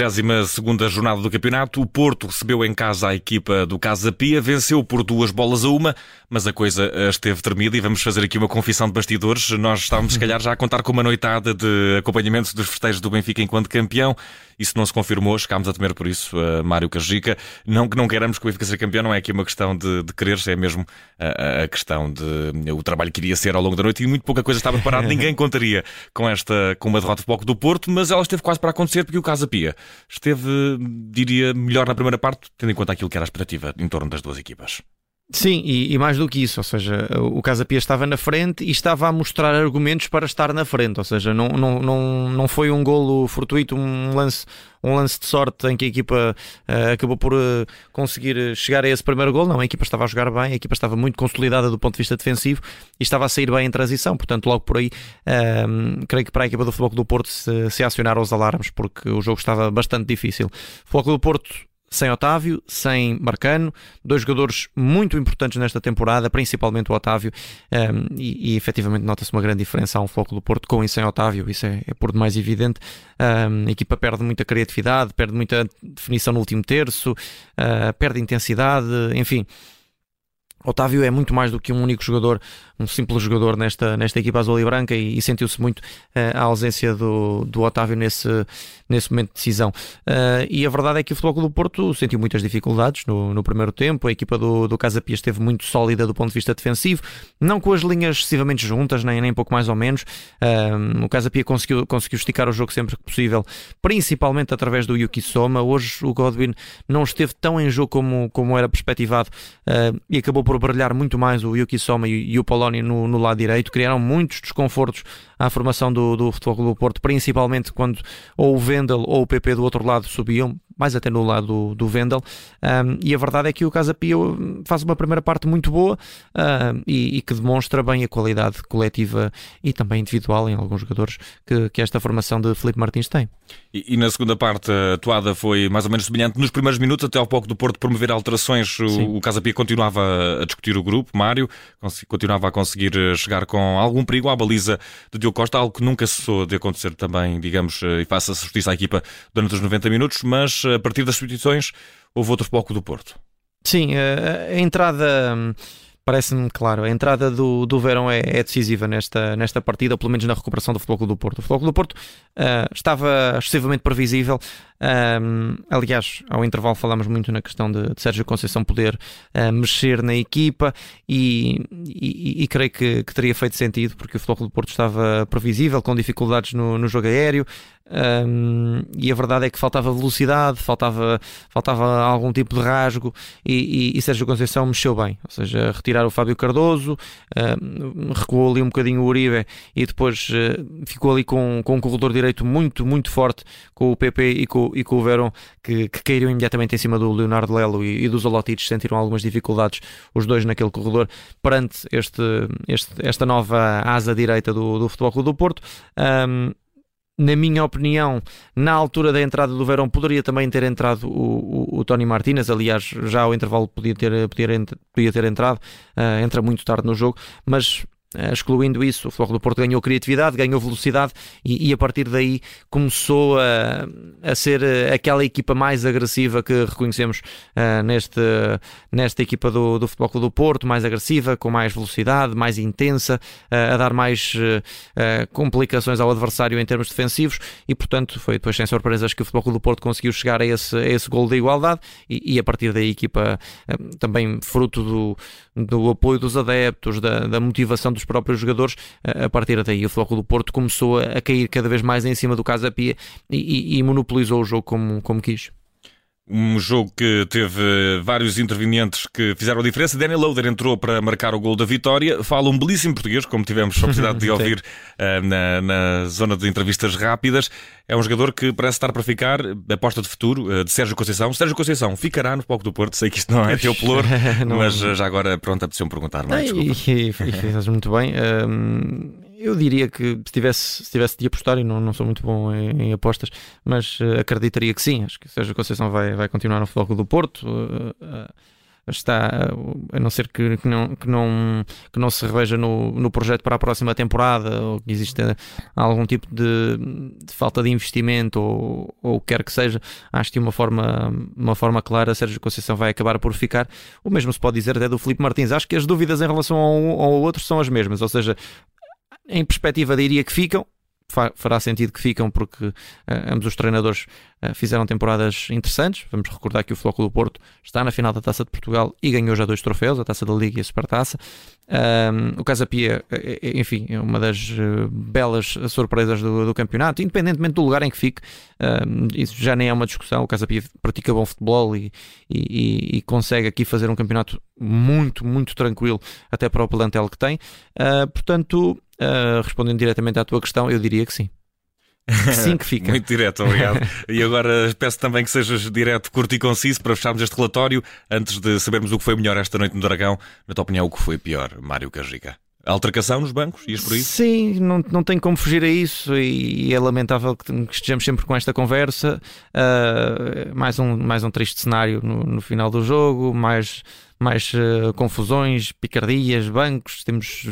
32 jornada do campeonato. O Porto recebeu em casa a equipa do Casa Pia, venceu por duas bolas a uma, mas a coisa eh, esteve tremida e vamos fazer aqui uma confissão de bastidores. Nós estávamos, se calhar, já a contar com uma noitada de acompanhamento dos festejos do Benfica enquanto campeão. Isso não se confirmou, chegámos a temer por isso, uh, Mário Cajica. Não que não queiramos que o Benfica seja campeão, não é aqui uma questão de, de querer, é mesmo a, a questão de o trabalho que iria ser ao longo da noite e muito pouca coisa estava preparada. Ninguém contaria com esta, com uma derrota de pouco do Porto, mas ela esteve quase para acontecer porque o Casa Pia esteve, diria, melhor na primeira parte, tendo em conta aquilo que era a expectativa em torno das duas equipas. Sim, e, e, mais do que isso, ou seja, o Casa Pia estava na frente e estava a mostrar argumentos para estar na frente, ou seja, não, não, não, não foi um golo fortuito, um lance, um lance de sorte em que a equipa uh, acabou por uh, conseguir chegar a esse primeiro gol, não, a equipa estava a jogar bem, a equipa estava muito consolidada do ponto de vista defensivo e estava a sair bem em transição, portanto logo por aí uh, creio que para a equipa do Futebol do Porto se, se acionaram os alarmes porque o jogo estava bastante difícil. O Futebol do Porto sem Otávio, sem Marcano, dois jogadores muito importantes nesta temporada, principalmente o Otávio, um, e, e efetivamente nota-se uma grande diferença a um foco do Porto com e sem Otávio, isso é, é por demais evidente. Um, a equipa perde muita criatividade, perde muita definição no último terço, uh, perde intensidade, enfim. Otávio é muito mais do que um único jogador, um simples jogador nesta, nesta equipa azul e branca e, e sentiu-se muito uh, a ausência do, do Otávio nesse, nesse momento de decisão. Uh, e a verdade é que o Futebol do Porto sentiu muitas dificuldades no, no primeiro tempo, a equipa do, do Casa Pia esteve muito sólida do ponto de vista defensivo, não com as linhas excessivamente juntas, nem, nem pouco mais ou menos. Uh, o Casa Pia conseguiu, conseguiu esticar o jogo sempre que possível, principalmente através do Yuki Soma. Hoje o Godwin não esteve tão em jogo como, como era perspectivado e acabou por brilhar muito mais o Yuki Soma e, o Polónia no, no, lado direito, criaram muitos desconfortos à formação do, do Futebol do Porto, principalmente quando ou o Vendel ou o PP do outro lado subiam, mais até no lado do, do Vendel, um, e a verdade é que o Casa Pia faz uma primeira parte muito boa e, e, que demonstra bem a qualidade coletiva e também individual em alguns jogadores que, que esta formação de Felipe Martins tem. E, e, na segunda parte a toada foi mais ou menos semelhante. Nos primeiros minutos, até ao pouco do Porto promover alterações, o, o Casa Pia continuava a discutir o grupo, Mário, continuava a conseguir eh, chegar com algum perigo à baliza de Diogo Costa, algo que nunca cessou de acontecer também, digamos, eh, e faça justiça à equipa durante os 90 minutos, mas a partir das substituições houve outro foco do Porto. Sim, a, a entrada hum, parece-me claro, a entrada do, do Verão é, é, decisiva nesta, nesta partida, pelo menos na recuperação do Futebol do Porto. O Futebol do Porto uh, estava excessivamente previsível. Um, aliás, ao intervalo falámos muito na questão de, de Sérgio Conceição poder uh, mexer na equipa e, e, e creio que, que, teria feito sentido porque o Futebol do Porto estava previsível, com dificuldades no, no jogo aéreo, um, e a verdade é que faltava velocidade, faltava, faltava algum tipo de rasgo e, e, Sérgio Conceição mexeu bem, ou seja, retirar o Fábio Cardoso, um, recuou ali um bocadinho o Uribe e depois uh, ficou ali com, com um corredor direito muito, muito forte com o PP e com, e com o Verón que, que caíram imediatamente em cima do Leonardo Lelo e, e dos Olotites, sentiram algumas dificuldades os dois naquele corredor perante este, este, esta nova asa direita do, do Futebol Clube do Porto. Um, na minha opinião, na altura da entrada do Verão, poderia também ter entrado o, o, o Tony Martinez. Aliás, já ao intervalo podia ter, podia, podia ter entrado, uh, entra muito tarde no jogo, mas excluindo isso, o Futebol do Porto ganhou criatividade, ganhou velocidade e, e a partir daí começou a, a, ser eh, aquela equipa mais agressiva que reconhecemos uh, neste, nesta equipa do, do Futebol do Porto, mais agressiva, com mais velocidade, mais intensa, uh, a dar mais uh, complicações ao adversário em termos defensivos e, portanto, foi depois sem surpresas que o Futebol do Porto conseguiu chegar a esse, a esse gol de igualdade e, e a partir daí a equipa também fruto do, do apoio dos adeptos, da, da motivação dos dos próprios jogadores, a partir daí o Floco do Porto começou a cair cada vez mais em cima do Casa Pia e, e, e monopolizou o jogo como, como quis. Um jogo que teve vários intervenientes que fizeram a diferença. Daniel Loader entrou para marcar o gol da vitória. Fala um belíssimo português, como tivemos a oportunidade de ouvir uh, na, na, zona de entrevistas rápidas. É um jogador que parece estar para ficar, aposta de futuro, uh, de Sérgio Conceição. Sérgio Conceição ficará no palco do Porto. Sei que isto não é teu pelour, mas uh, já agora, pronto, apeteceu-me perguntar. Não é? E, e, e muito bem. Um eu diria que se tivesse, se tivesse de apostar, e não, não sou muito bom em, em apostas, mas uh, acreditaria que sim. Acho que Sérgio Conceição vai, vai continuar no Futebol do Porto. Uh, uh, está, a não ser que, que, não, que, não, que não se reveja no, no projeto para a próxima temporada ou que exista algum tipo de, de falta de investimento ou, ou quer que seja, acho que uma forma, uma forma clara Sérgio Conceição vai acabar por ficar. O mesmo se pode dizer até do Felipe Martins. Acho que as dúvidas em relação ao ao outro são as mesmas, ou seja, em perspectiva diria que ficam, fará sentido que ficam porque uh, ambos os treinadores uh, fizeram temporadas interessantes. Vamos recordar que o Floco do Porto está na final da Taça de Portugal e ganhou já dois troféus, a Taça da Liga e a Supertaça. O Casa Pia, eh, enfim, é uma das uh, belas surpresas do, do, campeonato, independentemente do lugar em que fique. Isso já nem é uma discussão. O Casa Pia pratica bom futebol e, e, e, consegue aqui fazer um campeonato muito, muito tranquilo, até para o plantel que tem. portanto, Uh, respondendo diretamente à tua questão, eu diria que sim. Sim, que fica. Muito direto, obrigado. e agora peço também que sejas direto, curto e conciso para fecharmos este relatório, antes de sabermos o que foi melhor esta noite no Dragão. Na tua opinião, o que foi pior, Mário Cajica? A altercação nos bancos? Ias por isso? Sim, não, não tem como fugir a isso e é lamentável que estejamos sempre com esta conversa. Uh, mais, um, mais um triste cenário no, no final do jogo, mais, mais uh, confusões, picardias, bancos. Temos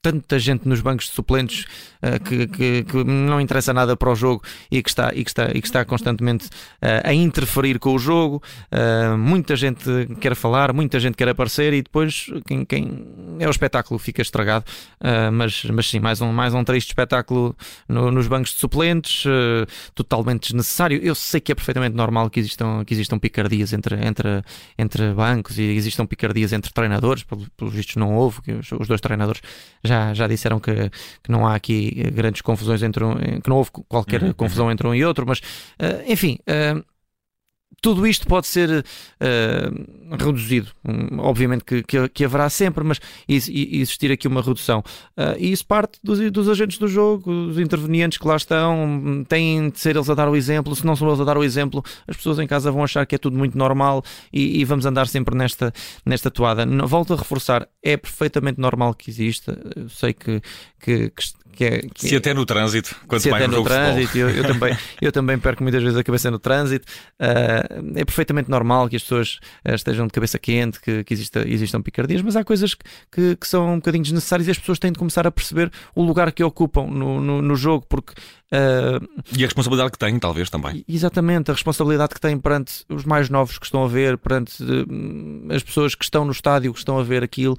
tanta gente nos bancos de suplentes uh, que, que, que, não interessa nada para o jogo e que está, e que está, e que está constantemente uh, a interferir com o jogo. Uh, muita gente quer falar, muita gente quer aparecer e depois quem, quem é o espetáculo fica estragado. mas, mas sim, mais um, mais um triste espetáculo no, nos bancos de suplentes, totalmente desnecessário. Eu sei que é perfeitamente normal que existam, que existam picardias entre, entre, entre bancos e existam picardias entre treinadores, pelos pelo vistos não houve, que os, os dois treinadores já, já disseram que, que não há aqui grandes confusões entre um, que não houve qualquer uhum. confusão uhum. entre um e outro, mas uh, enfim. Tudo isto pode ser uh, reduzido. Um, obviamente que, que, que, haverá sempre, mas existir aqui uma redução. Uh, e isso parte dos, dos, agentes do jogo, dos intervenientes que lá estão, têm de ser eles a dar o exemplo. Se não são eles a dar o exemplo, as pessoas em casa vão achar que é tudo muito normal e, e vamos andar sempre nesta, nesta toada. Volto a reforçar, é perfeitamente normal que exista. Eu sei que, que, que, é, que se até no trânsito, quando se até no trânsito, eu, eu, também, eu também perco muitas vezes a cabeça no trânsito. Uh, é perfeitamente normal que as pessoas uh, estejam de cabeça quente, que, que exista, existam picardias, mas há coisas que, que, que, são um bocadinho desnecessárias e as pessoas têm de começar a perceber o lugar que ocupam no, no, no jogo, porque. Uh, e a responsabilidade que têm, talvez também. Exatamente, a responsabilidade que têm perante os mais novos que estão a ver, perante as pessoas que estão no estádio, que estão a ver aquilo.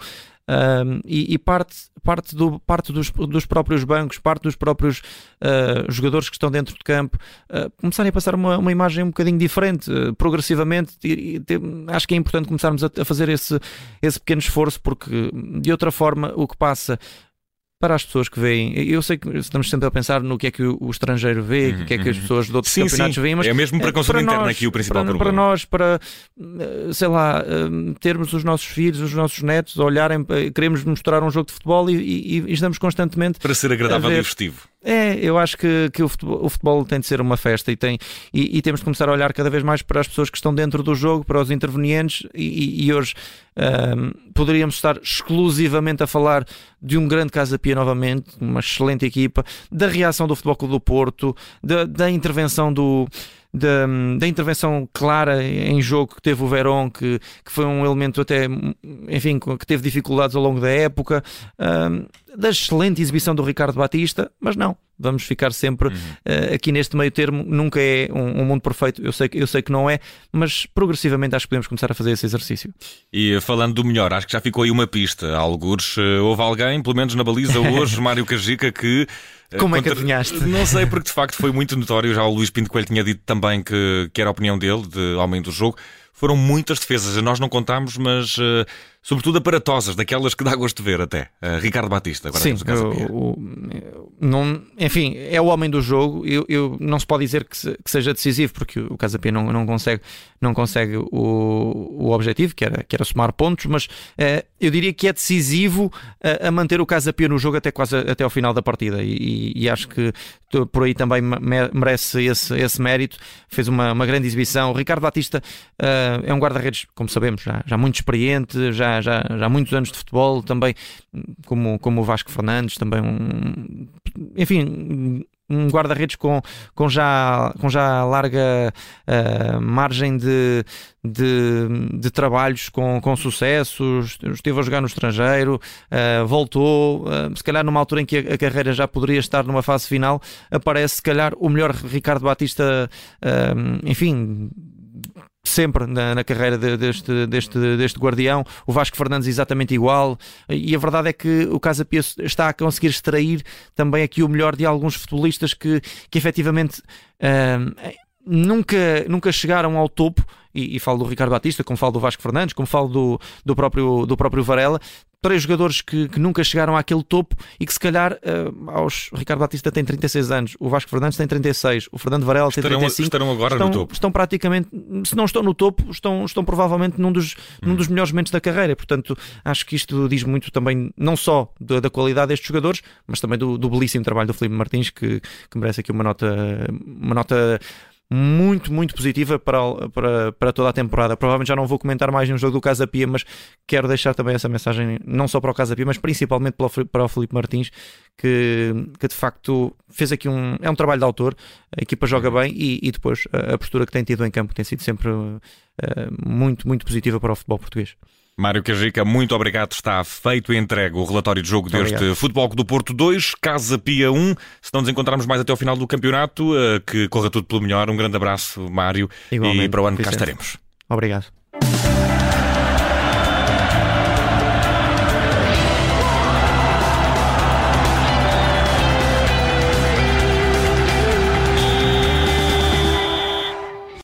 Um, e, e, parte, parte, do, parte dos, dos próprios bancos, parte dos próprios uh, jogadores que estão dentro de campo, uh, começarem a passar uma, uma imagem um bocadinho diferente, uh, progressivamente. E, e, acho que é importante começarmos a, a, fazer esse, esse pequeno esforço, porque de outra forma o que passa para as pessoas que veem. Eu sei que estamos sempre a pensar no que é que o estrangeiro vê, uhum, o que é que as uhum. pessoas de outros sim, campeonatos sim. veem, mas é mesmo para consumo interno aqui o principal para, problema. Para nós, para eh, sei lá, eh, termos os nossos filhos, os nossos netos, olharem, eh, queremos mostrar um jogo de futebol e, e, e estamos constantemente para ser agradável e festivo. É, eu acho que, que o, futebol, o, futebol, tem de ser uma festa e, tem, e, e, temos de começar a olhar cada vez mais para as pessoas que estão dentro do jogo, para os intervenientes, e, e hoje um, poderíamos estar exclusivamente a falar de um grande Casa Pia novamente, uma excelente equipa, da reação do Futebol Clube do Porto, da, da intervenção do da, da, intervenção clara em jogo que teve o Verón, que, que foi um elemento até, enfim, que teve dificuldades ao longo da época, um, da excelente exibição do Ricardo Batista, mas não. Vamos ficar sempre uhum. uh, aqui neste meio termo. Nunca é um, um, mundo perfeito, eu sei, eu sei que não é, mas progressivamente acho que podemos começar a fazer esse exercício. E falando do melhor, acho que já ficou aí uma pista. Algures, uh, houve alguém, pelo menos na baliza hoje, Mário Cajica, que como é que adivinhaste? Não sei, porque de facto foi muito notório. Já o Luís Pinto Coelho tinha dito também que, que era a opinião dele, de homem do jogo. Foram muitas defesas, nós não contámos, mas uh, sobretudo aparatosas, daquelas que dá gosto de ver até. Uh, Ricardo Batista, agora Sim, o, o, não, enfim, é o homem do jogo. Eu, eu não se pode dizer que, se, que, seja decisivo, porque o Casa Pia não, não consegue, não consegue o, o objetivo, que era, que era somar pontos, mas uh, eu diria que é decisivo a, a manter o Casa Pia no jogo até quase até ao final da partida. E, e, acho que por aí também merece esse, esse mérito. Fez uma, uma grande exibição. O Ricardo Batista é um guarda-redes, como sabemos, já, já muito experiente, já, já, já há muitos anos de futebol, também como, como o Vasco Fernandes, também um. Enfim um guarda-redes com, com, já, com já larga uh, margem de, de, de, trabalhos com, com sucessos, esteve a jogar no estrangeiro, uh, voltou, uh, se calhar numa altura em que a, a, carreira já poderia estar numa fase final, aparece se calhar o melhor Ricardo Batista, enfim sempre na, na carreira de, deste, deste, deste guardião, o Vasco Fernandes exatamente igual, e a verdade é que o Casa Pia está a conseguir extrair também aqui o melhor de alguns futebolistas que, que efetivamente uh, nunca, nunca chegaram ao topo, e, e, falo do Ricardo Batista, como falo do Vasco Fernandes, como falo do, do, próprio, do próprio Varela, três jogadores que, que, nunca chegaram àquele topo e que se calhar uh, aos Ricardo Batista tem 36 anos, o Vasco Fernandes tem 36, o Fernando Varela estarão, tem 35. Estarão agora estão, no topo. Estão praticamente, se não estão no topo, estão, estão provavelmente num dos, hum. num dos melhores momentos da carreira. Portanto, acho que isto diz muito também, não só da, da qualidade destes jogadores, mas também do, do belíssimo trabalho do Felipe Martins, que, que merece aqui uma nota, uma nota muito, muito positiva para, para, para toda a temporada. Provavelmente já não vou comentar mais no jogo do Casa Pia, mas quero deixar também essa mensagem, não só para o Casa Pia, mas principalmente para o Felipe Martins, que, que de facto fez aqui um. É um trabalho de autor, a equipa joga bem e, e depois a, a, postura que tem tido em campo tem sido sempre uh, muito, muito positiva para o futebol português. Mário Cajica, muito obrigado. Está feito e entregue o relatório de jogo deste obrigado. Futebol do Porto 2, Casa Pia 1. Se não nos encontrarmos mais até ao final do campeonato, eh, que corra tudo pelo melhor. Um grande abraço, Mário. Igualmente, e para o ano cá estaremos. Obrigado.